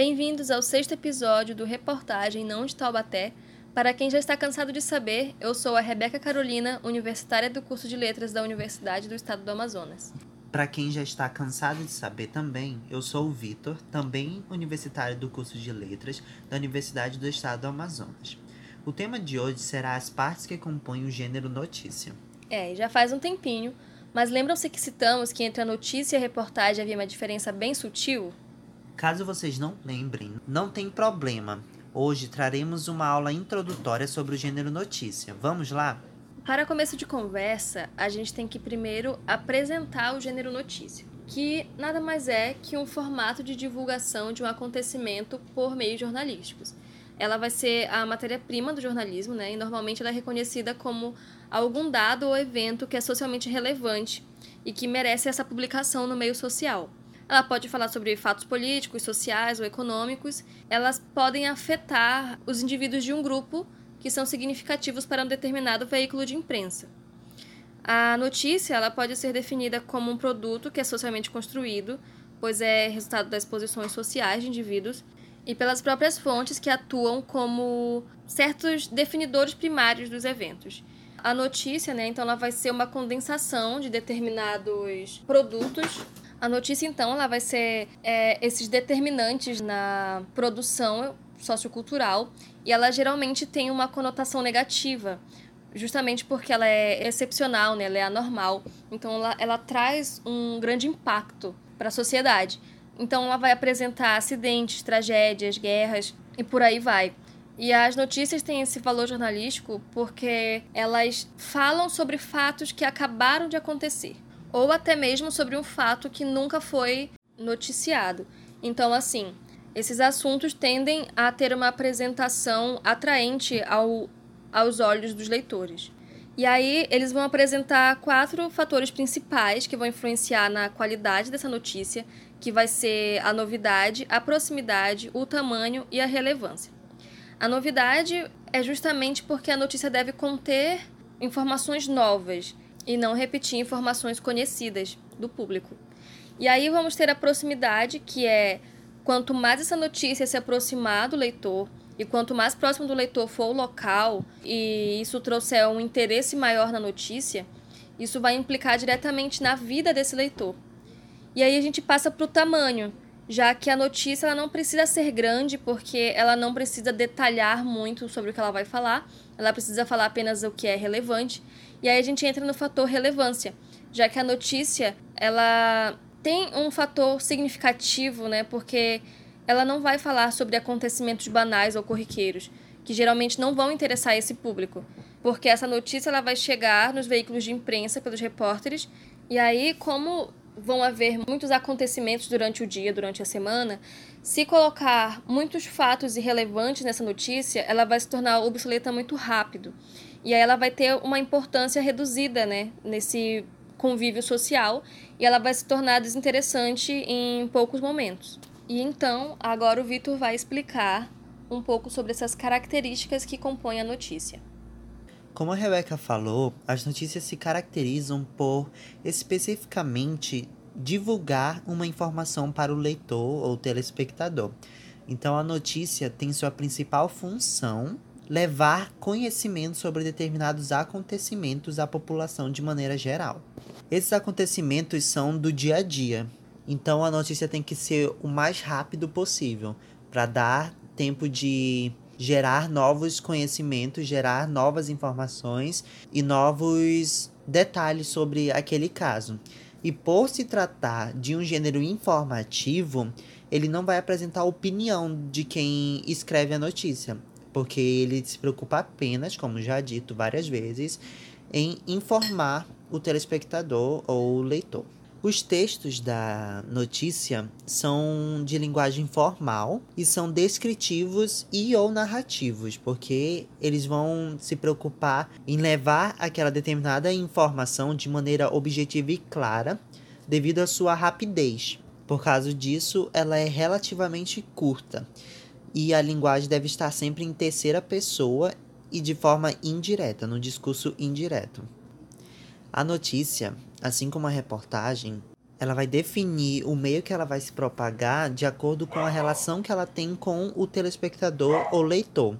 Bem-vindos ao sexto episódio do Reportagem Não de Taubaté. Para quem já está cansado de saber, eu sou a Rebeca Carolina, universitária do curso de Letras da Universidade do Estado do Amazonas. Para quem já está cansado de saber também, eu sou o Vitor, também universitário do curso de Letras da Universidade do Estado do Amazonas. O tema de hoje será as partes que compõem o gênero notícia. É, já faz um tempinho, mas lembram-se que citamos que entre a notícia e a reportagem havia uma diferença bem sutil? Caso vocês não lembrem, não tem problema. Hoje traremos uma aula introdutória sobre o gênero notícia. Vamos lá? Para começo de conversa, a gente tem que primeiro apresentar o gênero notícia, que nada mais é que um formato de divulgação de um acontecimento por meios jornalísticos. Ela vai ser a matéria-prima do jornalismo, né? E normalmente ela é reconhecida como algum dado ou evento que é socialmente relevante e que merece essa publicação no meio social. Ela pode falar sobre fatos políticos, sociais ou econômicos. Elas podem afetar os indivíduos de um grupo que são significativos para um determinado veículo de imprensa. A notícia ela pode ser definida como um produto que é socialmente construído, pois é resultado das posições sociais de indivíduos e pelas próprias fontes que atuam como certos definidores primários dos eventos. A notícia, né, então ela vai ser uma condensação de determinados produtos a notícia, então, ela vai ser é, esses determinantes na produção sociocultural e ela geralmente tem uma conotação negativa, justamente porque ela é excepcional, né? ela é anormal. Então, ela, ela traz um grande impacto para a sociedade. Então, ela vai apresentar acidentes, tragédias, guerras e por aí vai. E as notícias têm esse valor jornalístico porque elas falam sobre fatos que acabaram de acontecer ou até mesmo sobre um fato que nunca foi noticiado. Então, assim, esses assuntos tendem a ter uma apresentação atraente ao, aos olhos dos leitores. E aí, eles vão apresentar quatro fatores principais que vão influenciar na qualidade dessa notícia, que vai ser a novidade, a proximidade, o tamanho e a relevância. A novidade é justamente porque a notícia deve conter informações novas e não repetir informações conhecidas do público. E aí vamos ter a proximidade, que é quanto mais essa notícia se aproximar do leitor e quanto mais próximo do leitor for o local e isso trouxer um interesse maior na notícia, isso vai implicar diretamente na vida desse leitor. E aí a gente passa para o tamanho, já que a notícia ela não precisa ser grande, porque ela não precisa detalhar muito sobre o que ela vai falar, ela precisa falar apenas o que é relevante. E aí a gente entra no fator relevância, já que a notícia, ela tem um fator significativo, né? Porque ela não vai falar sobre acontecimentos banais ou corriqueiros, que geralmente não vão interessar esse público, porque essa notícia ela vai chegar nos veículos de imprensa pelos repórteres, e aí como vão haver muitos acontecimentos durante o dia, durante a semana, se colocar muitos fatos irrelevantes nessa notícia, ela vai se tornar obsoleta muito rápido. E aí ela vai ter uma importância reduzida, né, nesse convívio social, e ela vai se tornar desinteressante em poucos momentos. E então, agora o Vitor vai explicar um pouco sobre essas características que compõem a notícia. Como a Rebeca falou, as notícias se caracterizam por especificamente divulgar uma informação para o leitor ou telespectador. Então a notícia tem sua principal função levar conhecimento sobre determinados acontecimentos à população de maneira geral. Esses acontecimentos são do dia a dia, então a notícia tem que ser o mais rápido possível para dar tempo de gerar novos conhecimentos, gerar novas informações e novos detalhes sobre aquele caso. E por se tratar de um gênero informativo, ele não vai apresentar a opinião de quem escreve a notícia porque ele se preocupa apenas, como já dito várias vezes, em informar o telespectador ou o leitor. Os textos da notícia são de linguagem formal e são descritivos e ou narrativos, porque eles vão se preocupar em levar aquela determinada informação de maneira objetiva e clara, devido à sua rapidez. Por causa disso, ela é relativamente curta e a linguagem deve estar sempre em terceira pessoa e de forma indireta, no discurso indireto. A notícia, assim como a reportagem, ela vai definir o meio que ela vai se propagar de acordo com a relação que ela tem com o telespectador ou leitor.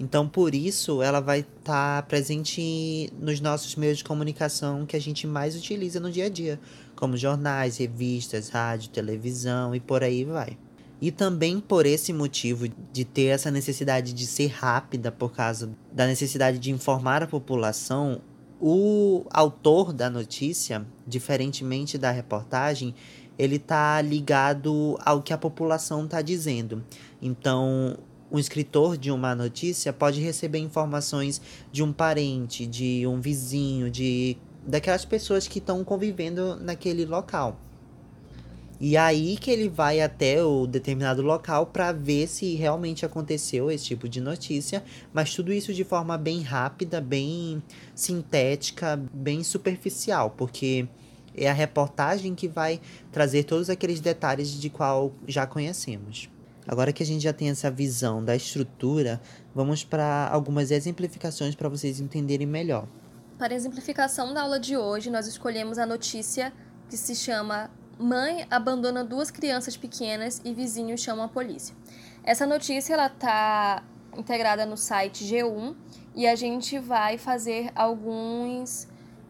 Então, por isso, ela vai estar tá presente nos nossos meios de comunicação que a gente mais utiliza no dia a dia, como jornais, revistas, rádio, televisão e por aí vai. E também por esse motivo de ter essa necessidade de ser rápida por causa da necessidade de informar a população, o autor da notícia, diferentemente da reportagem, ele tá ligado ao que a população está dizendo. Então, um escritor de uma notícia pode receber informações de um parente, de um vizinho, de daquelas pessoas que estão convivendo naquele local. E aí que ele vai até o determinado local para ver se realmente aconteceu esse tipo de notícia, mas tudo isso de forma bem rápida, bem sintética, bem superficial, porque é a reportagem que vai trazer todos aqueles detalhes de qual já conhecemos. Agora que a gente já tem essa visão da estrutura, vamos para algumas exemplificações para vocês entenderem melhor. Para a exemplificação da aula de hoje, nós escolhemos a notícia que se chama Mãe abandona duas crianças pequenas e vizinhos chamam a polícia. Essa notícia ela tá integrada no site G1 e a gente vai fazer alguns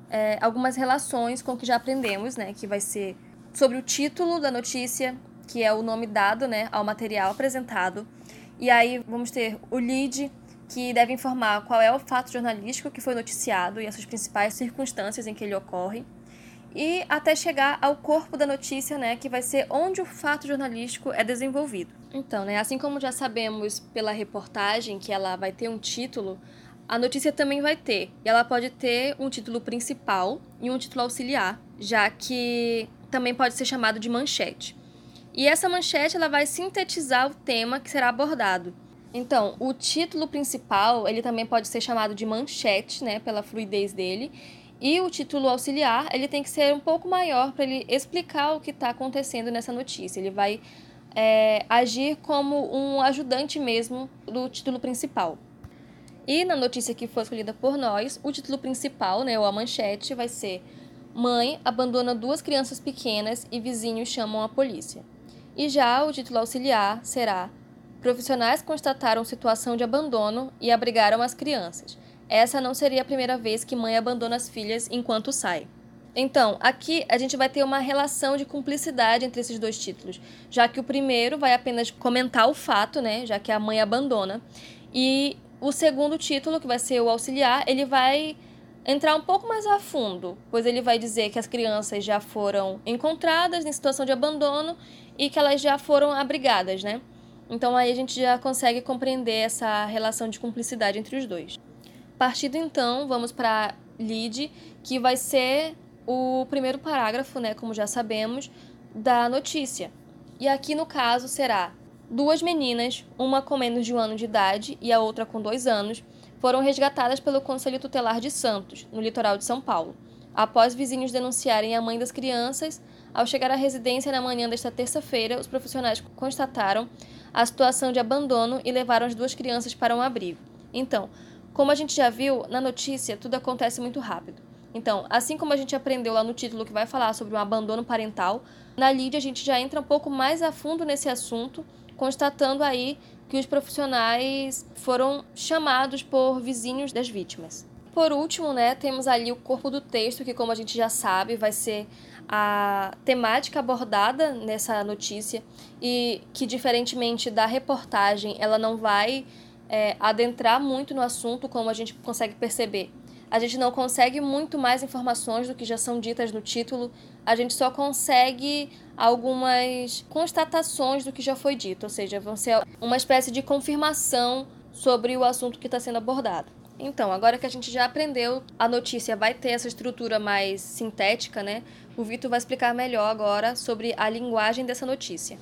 é, algumas relações com o que já aprendemos, né? Que vai ser sobre o título da notícia, que é o nome dado, né, ao material apresentado. E aí vamos ter o lead, que deve informar qual é o fato jornalístico que foi noticiado e as suas principais circunstâncias em que ele ocorre e até chegar ao corpo da notícia, né, que vai ser onde o fato jornalístico é desenvolvido. Então, né, assim como já sabemos pela reportagem que ela vai ter um título, a notícia também vai ter. E ela pode ter um título principal e um título auxiliar, já que também pode ser chamado de manchete. E essa manchete ela vai sintetizar o tema que será abordado. Então, o título principal, ele também pode ser chamado de manchete, né, pela fluidez dele, e o título auxiliar, ele tem que ser um pouco maior para ele explicar o que está acontecendo nessa notícia. Ele vai é, agir como um ajudante mesmo do título principal. E na notícia que foi escolhida por nós, o título principal, né, ou a manchete, vai ser Mãe abandona duas crianças pequenas e vizinhos chamam a polícia. E já o título auxiliar será Profissionais constataram situação de abandono e abrigaram as crianças essa não seria a primeira vez que mãe abandona as filhas enquanto sai. Então, aqui a gente vai ter uma relação de cumplicidade entre esses dois títulos, já que o primeiro vai apenas comentar o fato, né, já que a mãe abandona, e o segundo título, que vai ser o auxiliar, ele vai entrar um pouco mais a fundo, pois ele vai dizer que as crianças já foram encontradas em situação de abandono e que elas já foram abrigadas, né? Então aí a gente já consegue compreender essa relação de cumplicidade entre os dois. Partido então, vamos para lead, que vai ser o primeiro parágrafo, né, como já sabemos, da notícia. E aqui no caso será duas meninas, uma com menos de um ano de idade e a outra com dois anos, foram resgatadas pelo Conselho Tutelar de Santos, no litoral de São Paulo. Após vizinhos denunciarem a mãe das crianças, ao chegar à residência na manhã desta terça-feira, os profissionais constataram a situação de abandono e levaram as duas crianças para um abrigo. Então, como a gente já viu, na notícia tudo acontece muito rápido. Então, assim como a gente aprendeu lá no título que vai falar sobre um abandono parental, na Lídia a gente já entra um pouco mais a fundo nesse assunto, constatando aí que os profissionais foram chamados por vizinhos das vítimas. Por último, né, temos ali o corpo do texto, que como a gente já sabe, vai ser a temática abordada nessa notícia e que diferentemente da reportagem, ela não vai é, adentrar muito no assunto, como a gente consegue perceber. A gente não consegue muito mais informações do que já são ditas no título, a gente só consegue algumas constatações do que já foi dito, ou seja, vão ser uma espécie de confirmação sobre o assunto que está sendo abordado. Então, agora que a gente já aprendeu, a notícia vai ter essa estrutura mais sintética, né? O Vitor vai explicar melhor agora sobre a linguagem dessa notícia.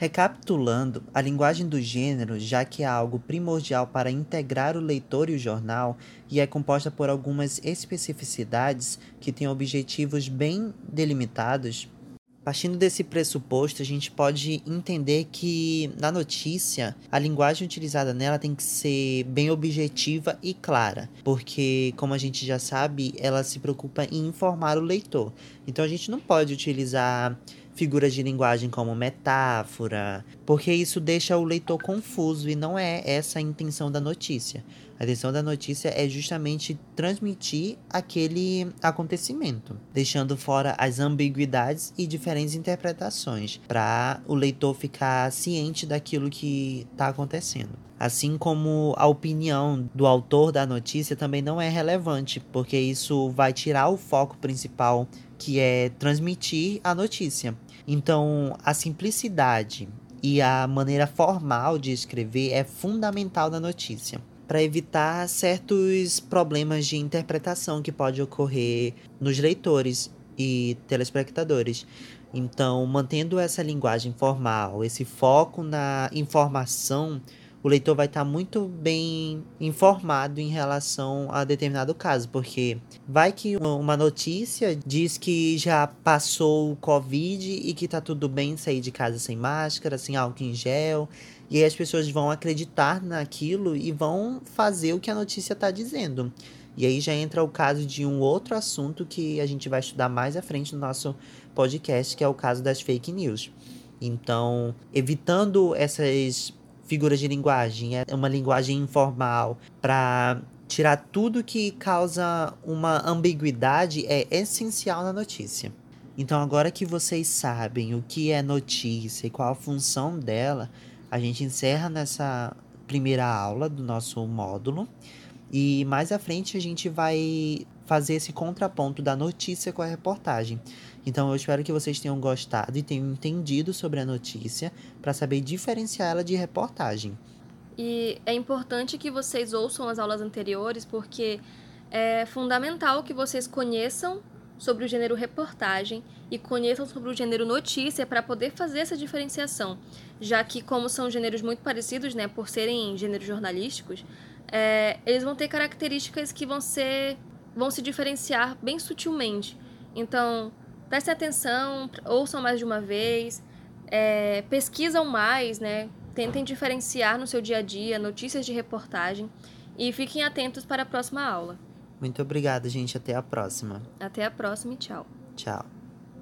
Recapitulando, a linguagem do gênero, já que é algo primordial para integrar o leitor e o jornal, e é composta por algumas especificidades que têm objetivos bem delimitados, Partindo desse pressuposto, a gente pode entender que na notícia a linguagem utilizada nela tem que ser bem objetiva e clara, porque, como a gente já sabe, ela se preocupa em informar o leitor. Então a gente não pode utilizar figuras de linguagem como metáfora, porque isso deixa o leitor confuso e não é essa a intenção da notícia. A intenção da notícia é justamente transmitir aquele acontecimento, deixando fora as ambiguidades e diferentes interpretações, para o leitor ficar ciente daquilo que está acontecendo. Assim como a opinião do autor da notícia também não é relevante, porque isso vai tirar o foco principal, que é transmitir a notícia. Então, a simplicidade e a maneira formal de escrever é fundamental na notícia para evitar certos problemas de interpretação que pode ocorrer nos leitores e telespectadores. Então, mantendo essa linguagem formal, esse foco na informação, o leitor vai estar tá muito bem informado em relação a determinado caso, porque vai que uma notícia diz que já passou o Covid e que tá tudo bem sair de casa sem máscara, sem álcool em gel, e aí as pessoas vão acreditar naquilo e vão fazer o que a notícia está dizendo. E aí já entra o caso de um outro assunto que a gente vai estudar mais à frente no nosso podcast, que é o caso das fake news. Então, evitando essas figuras de linguagem, é uma linguagem informal, para tirar tudo que causa uma ambiguidade é essencial na notícia. Então, agora que vocês sabem o que é notícia e qual a função dela, a gente encerra nessa primeira aula do nosso módulo. E mais à frente a gente vai fazer esse contraponto da notícia com a reportagem. Então eu espero que vocês tenham gostado e tenham entendido sobre a notícia para saber diferenciar ela de reportagem. E é importante que vocês ouçam as aulas anteriores porque é fundamental que vocês conheçam sobre o gênero reportagem e conheçam sobre o gênero notícia para poder fazer essa diferenciação, já que como são gêneros muito parecidos, né, por serem gêneros jornalísticos, é, eles vão ter características que vão ser vão se diferenciar bem sutilmente. Então, prestem atenção, ouçam mais de uma vez, é, pesquisam mais, né? Tentem diferenciar no seu dia a dia notícias de reportagem e fiquem atentos para a próxima aula. Muito obrigado, gente. Até a próxima. Até a próxima e tchau. Tchau.